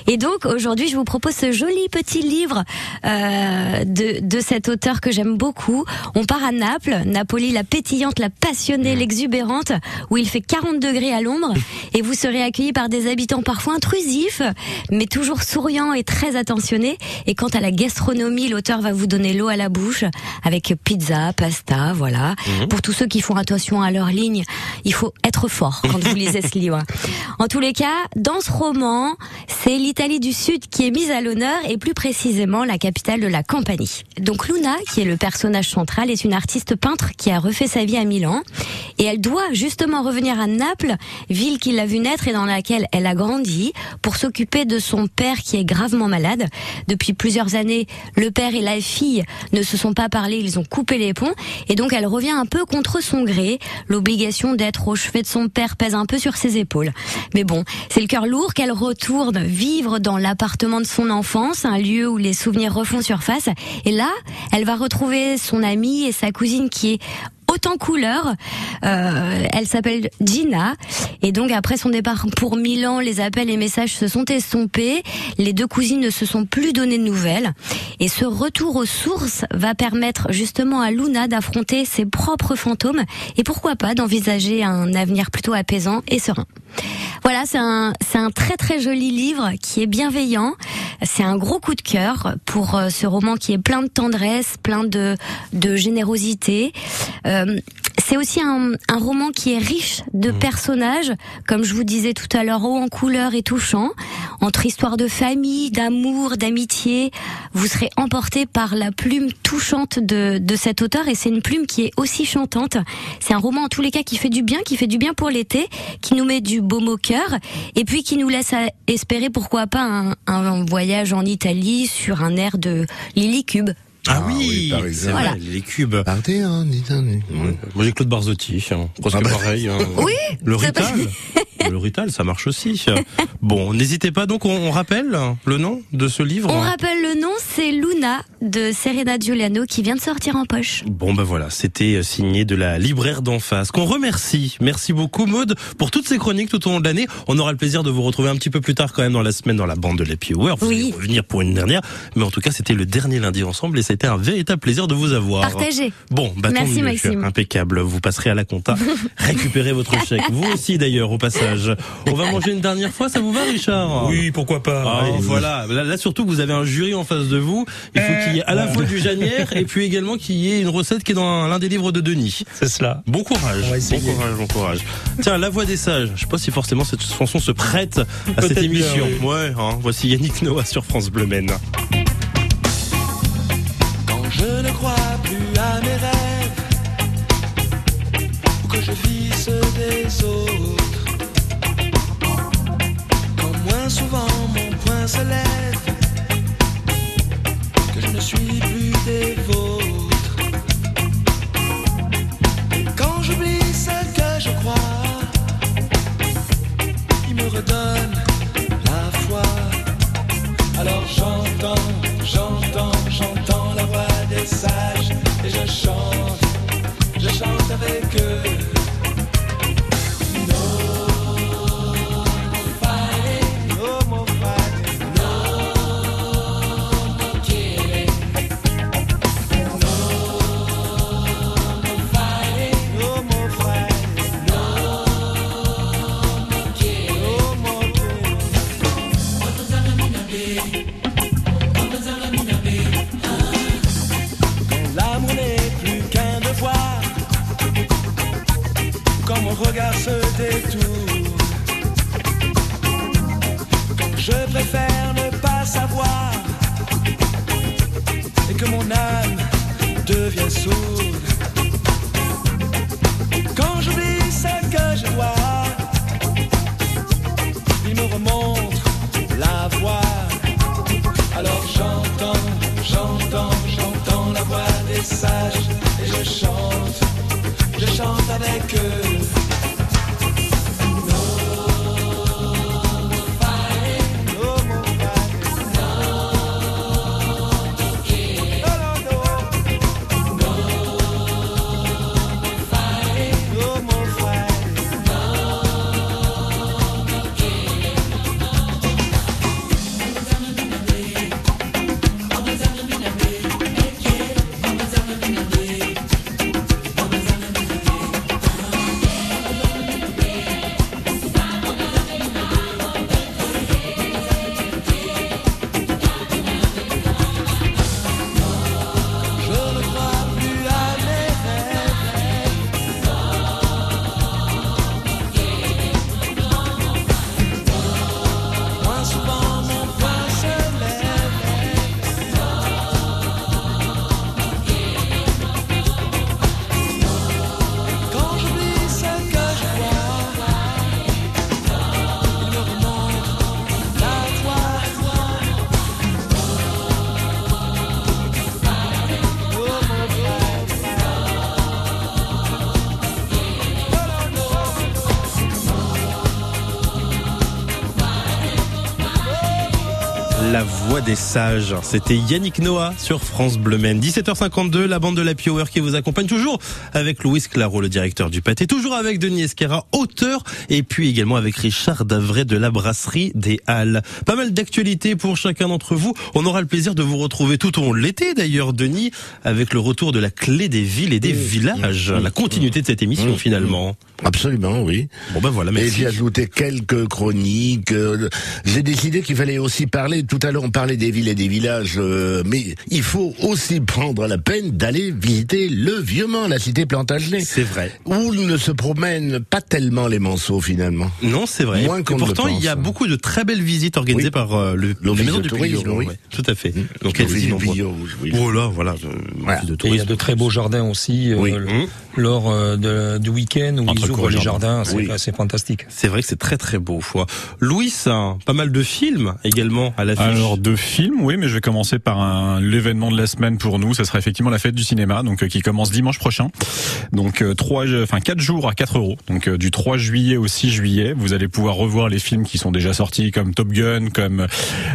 Et donc, aujourd'hui, je vous propose ce joli petit livre euh, de, de cet auteur que j'aime beaucoup. On part à Naples, Napoli, la pétillante, la passionnée, l'exubérante, où il fait 40 degrés à l'ombre, et vous serez accueillis par des habitants parfois intrusifs, mais toujours souriants et très attentionnés. Et quant à la gastronomie, l'auteur va vous donner l'eau à la bouche, avec pizza, pasta, voilà. Mhm. Pour tous ceux qui font attention à leur ligne, il faut être fort quand vous lisez ce livre. (laughs) En tous les cas, dans ce roman, c'est l'Italie du Sud qui est mise à l'honneur et plus précisément la capitale de la Campanie. Donc Luna, qui est le personnage central, est une artiste peintre qui a refait sa vie à Milan et elle doit justement revenir à Naples, ville qui l'a vue naître et dans laquelle elle a grandi, pour s'occuper de son père qui est gravement malade. Depuis plusieurs années, le père et la fille ne se sont pas parlé, ils ont coupé les ponts et donc elle revient un peu contre son gré. L'obligation d'être au chevet de son père pèse un peu sur ses épaules. Mais bon, c'est le cœur lourd qu'elle retourne vivre dans l'appartement de son enfance, un lieu où les souvenirs refont surface. Et là, elle va retrouver son amie et sa cousine qui est autant couleur. Euh, elle s'appelle Gina. Et donc après son départ pour Milan, les appels et messages se sont estompés. Les deux cousines ne se sont plus donné de nouvelles. Et ce retour aux sources va permettre justement à Luna d'affronter ses propres fantômes et pourquoi pas d'envisager un avenir plutôt apaisant et serein. Voilà, c'est un, un très très joli livre qui est bienveillant. C'est un gros coup de cœur pour euh, ce roman qui est plein de tendresse, plein de, de générosité. Euh, c'est aussi un, un roman qui est riche de personnages, comme je vous disais tout à l'heure, haut en couleur et touchant, entre histoires de famille, d'amour, d'amitié. Vous serez emporté par la plume touchante de, de cet auteur et c'est une plume qui est aussi chantante. C'est un roman en tous les cas qui fait du bien, qui fait du bien pour l'été, qui nous met du baume au cœur et puis qui nous laisse espérer pourquoi pas un, un voyage en Italie sur un air de Lily Cube. Ah, oui, c'est exemple. vrai, Voilà. les cubes. Italie. Moi j'ai Claude Barzotti, hein, presque Ah bah. pareil. hein. (laughs) Oui, Le c'est Rital. (laughs) Le Rital, ça marche aussi. Bon, n'hésitez pas donc, on, on rappelle le nom de ce livre. On rappelle le nom, c'est Luna de Serena Giuliano qui vient de sortir en poche. Bon ben voilà, c'était signé de la libraire d'en face. Qu'on remercie. Merci beaucoup Maud pour toutes ces chroniques tout au long de l'année. On aura le plaisir de vous retrouver un petit peu plus tard quand même dans la semaine dans la bande de l'Happy Hour. Vous allez revenir pour une dernière, mais en tout cas c'était le dernier lundi ensemble et c'était un véritable plaisir de vous avoir. Partagez. Bon, bah, Merci. Maxime. impeccable. Vous passerez à la compta, (laughs) récupérez votre chèque. Vous aussi d'ailleurs au passage. On va manger une dernière fois, ça vous va Richard? Oui, pourquoi pas. Ah, Allez. voilà. Là, là, surtout, vous avez un jury en face de vous. Il faut qu'il y ait à la fois du Janière et puis également qu'il y ait une recette qui est dans l'un des livres de Denis. C'est cela. Bon courage. Bon courage, bon courage. Tiens, La Voix des Sages. Je sais pas si forcément cette chanson se prête à cette émission. bien, Ouais, hein. voici Yannick Noah sur France Bleu Maine. Je ne crois plus à mes rêves. Ou que je vis ceux des autres. Quand moins souvent mon poing se lève des sages, c'était Yannick Noah sur France Bleu Maine. 17h52, la bande de la Power qui vous accompagne toujours avec Louis Claro, le directeur du pâté, toujours avec Denis Esquera, auteur, et puis également avec Richard Davray de la brasserie des Halles. Pas mal d'actualités pour chacun d'entre vous. On aura le plaisir de vous retrouver tout au long de l'été d'ailleurs, Denis, avec le retour de la clé des villes et des villages. La continuité de cette émission finalement. Absolument, oui. Bon ben voilà, Et merci. j'ai ajouté quelques chroniques. euh, J'ai décidé qu'il fallait aussi parler. Tout à l'heure, on parlait des villes et des villages, euh, mais il faut aussi prendre la peine d'aller visiter le Vieux-Mans, la cité Plantagenet. C'est vrai. Où ne se promènent pas tellement les manceaux finalement. Non, c'est vrai. Moins qu'on pourtant, il y a beaucoup de très belles visites organisées Oui. par euh, le, la L'Office maison du tourisme, oui. ouais, tout à fait. Donc, L'Office du on voit. Pillon, oui. Oh là, voilà. de- Voilà. de Et il y a de très beaux jardins aussi euh, Oui. Mmh. Lors euh, de- du week-end où Entre ils ouvrent les jardin. jardins. C'est Oui. c'est fantastique. C'est vrai que c'est très très beau. Foi. Louis, hein, pas mal de films également à l'affiche. Alors de films, oui, mais je vais commencer par un l'événement de la semaine pour nous. Ça sera effectivement la fête du cinéma, donc euh, qui commence dimanche prochain. Donc euh, trois, enfin quatre jours à 4 euros. Donc euh, du 3 juillet au 6 juillet, vous allez pouvoir revoir les films qui sont déjà sortis, comme Top Gun, comme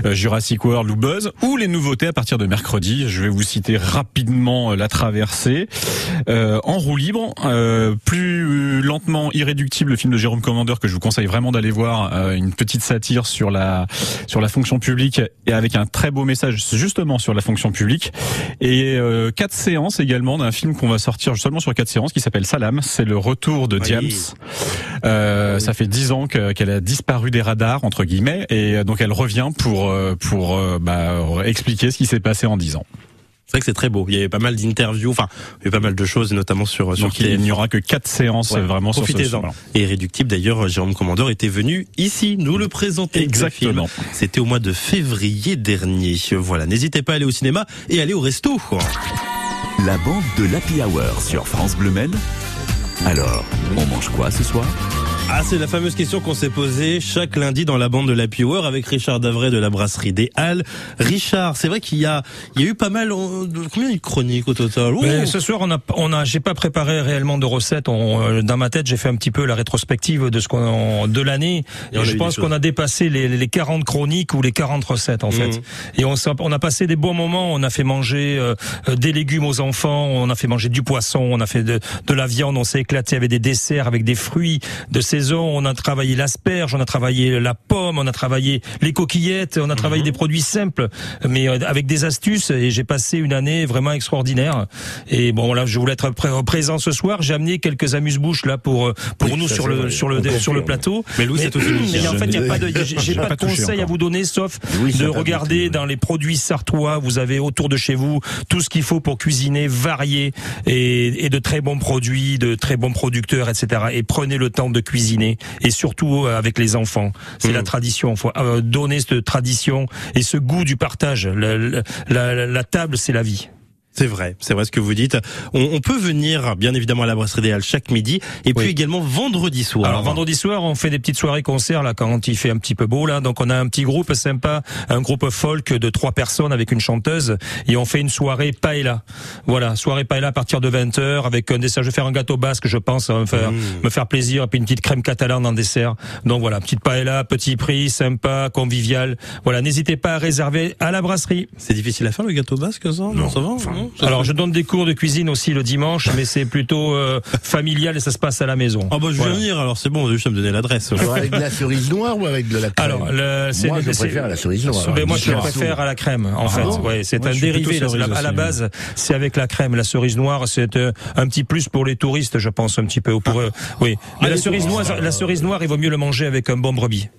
euh, Jurassic World ou Buzz, ou les nouveautés à partir de mercredi. Je vais vous citer rapidement euh, La Traversée, euh, En roue libre, euh, plus lentement irréductible, le film de Jérôme Commander que je vous conseille vraiment d'aller voir, euh, une petite satire sur la sur la fonction publique et avec un très beau message justement sur la fonction publique et euh, quatre séances également d'un film qu'on va sortir seulement sur quatre séances qui s'appelle Salam, c'est le retour de Oui. Diams. Euh, ça fait dix ans que- qu'elle a disparu des radars entre guillemets et euh, donc elle revient pour euh, pour bah, expliquer ce qui s'est passé en dix ans. C'est vrai que c'est très beau. Il y avait pas mal d'interviews, enfin, il y a eu pas mal de choses, notamment sur sur Donc il n'y TF1. aura que quatre séances Ouais. vraiment sur ce Profitez-en. voilà. Et Irréductible, d'ailleurs, Jérôme Commandeur était venu ici nous le présenter. Exactement. C'était au mois de février dernier. Voilà. N'hésitez pas à aller au cinéma et aller au resto. La bande de l'Happy Hour sur France Bleu Maine. Alors, on mange quoi ce soir? Ah, c'est la fameuse question qu'on s'est posée chaque lundi dans la bande de l'Happy Hour avec Richard Davray de la brasserie des Halles. Richard, c'est vrai qu'il y a, il y a eu pas mal, de- combien de chroniques au total? Mais ce soir, on a, on a, j'ai pas préparé réellement de recettes. On, euh, dans ma tête, j'ai fait un petit peu la rétrospective de ce qu'on, de l'année. Et Et, je pense qu'on a dépassé les, les 40 chroniques ou les 40 recettes en fait. Mhm. Et on, on a passé des bons moments. On a fait manger euh, euh, des légumes aux enfants. On a fait manger du poisson. On a fait de, de la viande. On s'est éclaté avec des desserts, avec des fruits de saison. On a travaillé l'asperge. On a travaillé la pomme. On a travaillé les coquillettes. On a travaillé Mhm. des produits simples, mais euh, avec des astuces. Et j'ai passé une année vraiment extraordinaire. Et bon, là, je voulais être pré- présent ce soir. J'ai amené quelques amuse-bouches là pour euh, pour Oui, nous sur le sur le sur le plateau. Mais Louis, c'est (clears throat) mais en fait, il y a pas de j'ai- j'ai J'ai pas, pas de touché conseils à vous donner sauf de regarder dans les produits sartois. Vous avez autour de chez vous tout ce qu'il faut pour cuisiner, varier et, et de très bons produits, de très bons producteurs, etc. Et prenez le temps de cuisiner et surtout euh, avec les enfants. C'est la tradition. Il faut euh, donner cette tradition et ce goût du partage. La, la- la- la table, c'est la vie. C'est vrai, c'est vrai ce que vous dites. On, on peut venir, bien évidemment, à la brasserie idéale chaque midi, et puis également vendredi soir. Alors vendredi soir, on fait des petites soirées concerts là quand il fait un petit peu beau là. Donc on a un petit groupe sympa, un groupe folk de trois personnes avec une chanteuse et on fait une soirée paella. Voilà, soirée paella à partir de 20h avec un dessert. Je vais faire un gâteau basque, je pense, me faire, Mmh. me faire plaisir et puis une petite crème catalane en dessert. Donc voilà, petite paella, petit prix, sympa, convivial. Voilà, n'hésitez pas à réserver à la brasserie. C'est difficile à faire le gâteau basque, ça Non, ça va non Alors je donne des cours de cuisine aussi le dimanche, mais c'est plutôt euh, familial et ça se passe à la maison. Ah bah je vais Voilà. venir, alors c'est bon, juste à me donner l'adresse. Avec de la cerise noire ou avec de la crème Alors, le, c'est- Moi, je c'est- préfère la cerise noire. Mais moi, je préfère à la crème, en Ah fait. bon Ouais, c'est Moi, un je dérivé. À la aussi. base, c'est avec la crème. La cerise noire, c'est euh, un petit plus pour les touristes, je pense, un petit peu. ou Pour eux. Oui. Mais la cerise noire, la cerise noire, il vaut mieux le manger avec un bon brebis.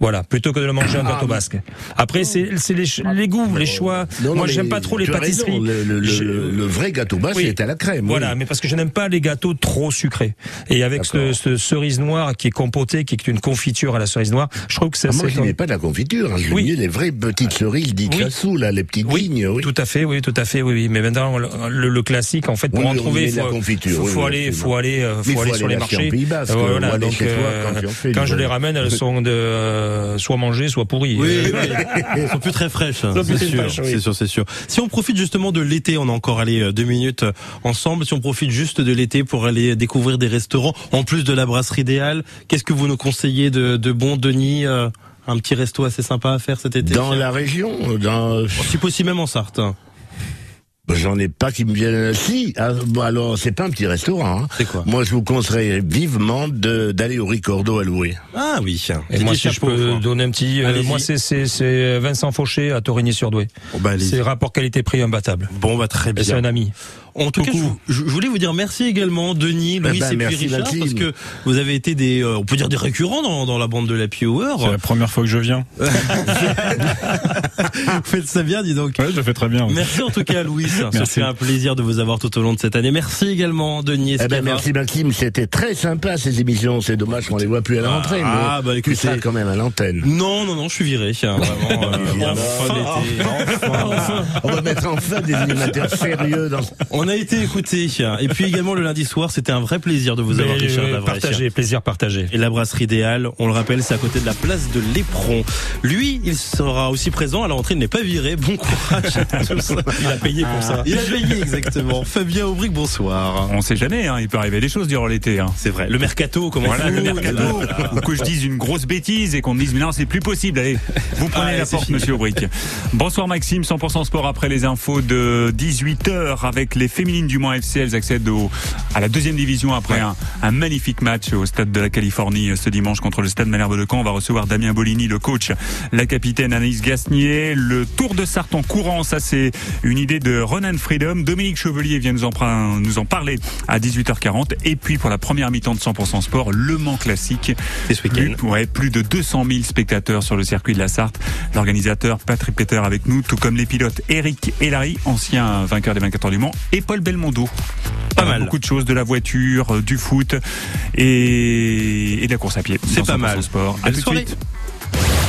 Voilà, plutôt que de le manger en Ah, gâteau basque. Après, c'est les, les goûts, les choix. Non, non, Moi, j'aime pas trop les pâtisseries. le, le- le- Je- le vrai gâteau basque Oui. est à la crème. oui. Voilà, mais parce que je n'aime pas les gâteaux trop sucrés. Et avec ce, ce cerise noire qui est compoté, qui est une confiture à la cerise noire, je trouve que ça Ah, moi, je n'ai pas de la confiture. hein. Je Oui. les vraies petites cerises dites Oui. là, les petites Oui, lignes. Oui. tout à fait, oui, tout à fait, oui, oui. Mais maintenant, le, le- classique, en fait, pour en trouver, faut, confiture, faut, faut aller, faut aller, euh, faut il faut aller sur les marchés. Euh, euh, quand je les ramène, elles sont de euh, soit mangées, soit pourries. Oui, Euh, oui. Elles sont plus très fraîches, hein, Sont plus c'est très sûr, oui. c'est sûr, c'est sûr. Si on profite justement de l'été, on a encore allé euh, deux minutes euh, ensemble. Si on profite juste de l'été pour aller découvrir des restaurants, en plus de la brasserie idéale, qu'est-ce que vous nous conseillez de, de bon, Denis euh, Un petit resto assez sympa à faire cet été Dans la région, dans... Si possible même en Sarthe. Hein. J'en ai pas qui me viennent. Si, ah, bon, alors c'est pas un petit restaurant. hein. C'est quoi Moi, je vous conseillerais vivement de- d'aller au Ricordo à louer. Ah oui. Et moi, si je peux donner un petit, euh, moi, c'est, c'est, c'est Vincent Fauché à Torigny-sur-Douai. bah, allez-y. c'est rapport qualité-prix imbattable. Bon, bah très bien. c'est un ami. En tout cas, je, voulais vous dire merci également, Denis, Eh Louis ben, et puis Richard, parce que vous avez été des, euh, on peut dire des récurrents dans, dans la bande de la Hour. C'est la première fois que je viens. (laughs) Vous faites ça bien, dis donc. Ouais, je le fais très bien. oui. Merci en tout cas, Louis. (laughs) Fait un plaisir de vous avoir tout au long de cette année. Merci également, Denis. Eh ben, merci Maxime, c'était très sympa ces émissions. C'est dommage qu'on les voit plus à la rentrée, Ah, mais bah, tu écoutez. seras quand même à l'antenne. Non, non, non, je suis viré. tiens, vraiment, euh, Évidemment. fin d'été. Enfin. On va mettre enfin des animateurs sérieux dans. On a été écoutés. Et puis également le lundi soir, c'était un vrai plaisir de vous avoir, Richard euh, partagé, plaisir partagé. Et la brasserie idéale, on le rappelle, c'est à côté de la place de l'Éperon. Lui, il sera aussi présent à la rentrée, il n'est pas viré. Bon courage à tous. (laughs) Il a payé pour ça. Il a payé, exactement. Fabien Aubric, bonsoir. On sait jamais, hein, il peut arriver des choses durant l'été. Hein. C'est vrai. Le mercato, comment Voilà, le mercato. Ou que je dise une grosse bêtise et qu'on me dise, mais non, c'est plus possible. Allez, vous prenez Allez, la porte, fini. monsieur Aubric. Bonsoir Maxime, 100% sport après les infos de 18h avec les féminines du Mans FC. Elles accèdent au, à la deuxième division après un, un magnifique match au stade de la Californie euh, ce dimanche contre le stade Malherbe de Caen. On va recevoir Damien Bolini, le coach, la capitaine Anaïs Gasnier. Le Tour de Sarthe en courant, ça c'est une idée de Ronan Freedom. Dominique Chevelier vient nous en, nous en parler à 18h40. Et puis pour la première mi-temps de 100% sport, Le Mans classique. C'est ce Plus, week-end. ouais, plus de 200 000 spectateurs sur le circuit de la Sarthe. L'organisateur Patrick Peter avec nous, tout comme les pilotes Eric et Larry, anciens vainqueurs des 24 heures du Mans, et Paul Belmondo. Pas mal. Beaucoup de choses, de la voiture, euh, du foot et, et de la course à pied. C'est pas 100% mal. Sport. À tout de suite.